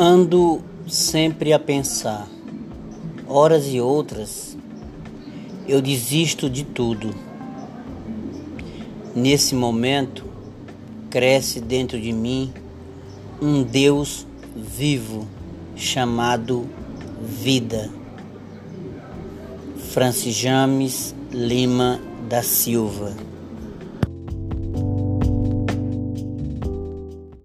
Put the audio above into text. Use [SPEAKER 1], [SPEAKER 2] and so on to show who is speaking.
[SPEAKER 1] Ando sempre a pensar, horas e outras, eu desisto de tudo. Nesse momento, cresce dentro de mim um Deus vivo chamado vida. Francis James Lima da Silva